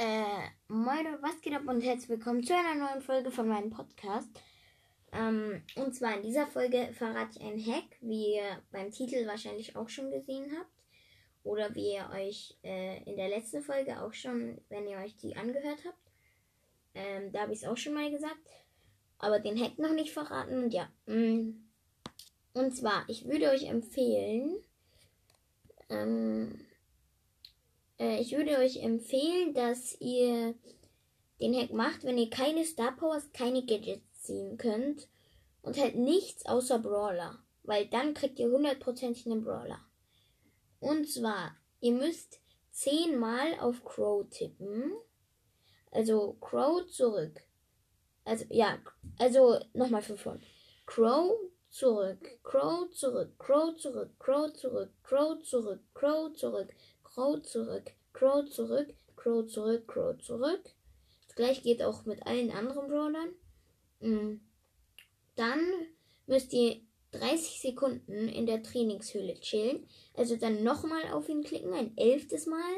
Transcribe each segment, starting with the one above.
Äh, moin, was geht ab und herzlich willkommen zu einer neuen Folge von meinem Podcast. Ähm, und zwar in dieser Folge verrate ich einen Hack, wie ihr beim Titel wahrscheinlich auch schon gesehen habt. Oder wie ihr euch äh, in der letzten Folge auch schon, wenn ihr euch die angehört habt. Ähm, da habe ich es auch schon mal gesagt. Aber den Hack noch nicht verraten. Und ja. Mm. Und zwar, ich würde euch empfehlen, ähm, äh, ich würde euch empfehlen, dass ihr den Hack macht, wenn ihr keine Star Powers, keine Gadgets ziehen könnt und halt nichts außer Brawler, weil dann kriegt ihr hundertprozentig einen Brawler. Und zwar, ihr müsst zehnmal auf Crow tippen. Also Crow zurück. Also ja, also nochmal von vorn. Crow zurück, Crow zurück, Crow zurück, Crow zurück, Crow zurück, Crow zurück, Crow zurück, Crow zurück, Crow zurück, Crow zurück. Das gleiche geht auch mit allen anderen Brawlern. Mm. Dann müsst ihr 30 Sekunden in der Trainingshöhle chillen. Also dann nochmal auf ihn klicken, ein elftes Mal.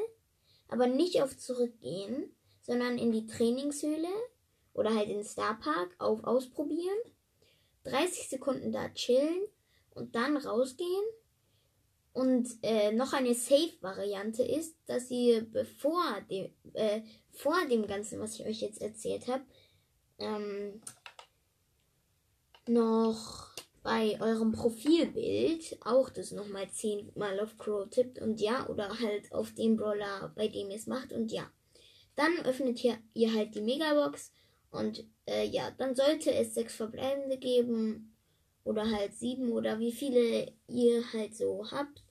Aber nicht auf Zurückgehen, sondern in die Trainingshöhle oder halt in den Starpark auf Ausprobieren. 30 Sekunden da chillen und dann rausgehen und äh, noch eine Safe-Variante ist, dass ihr bevor dem, äh, vor dem Ganzen, was ich euch jetzt erzählt habe, ähm, noch bei eurem Profilbild auch das nochmal zehnmal auf Crow tippt und ja, oder halt auf den Brawler, bei dem ihr es macht und ja. Dann öffnet ihr, ihr halt die Megabox und äh, ja, dann sollte es sechs verbleibende geben oder halt sieben oder wie viele ihr halt so habt.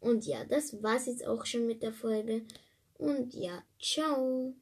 Und ja, das war's jetzt auch schon mit der Folge. Und ja, ciao.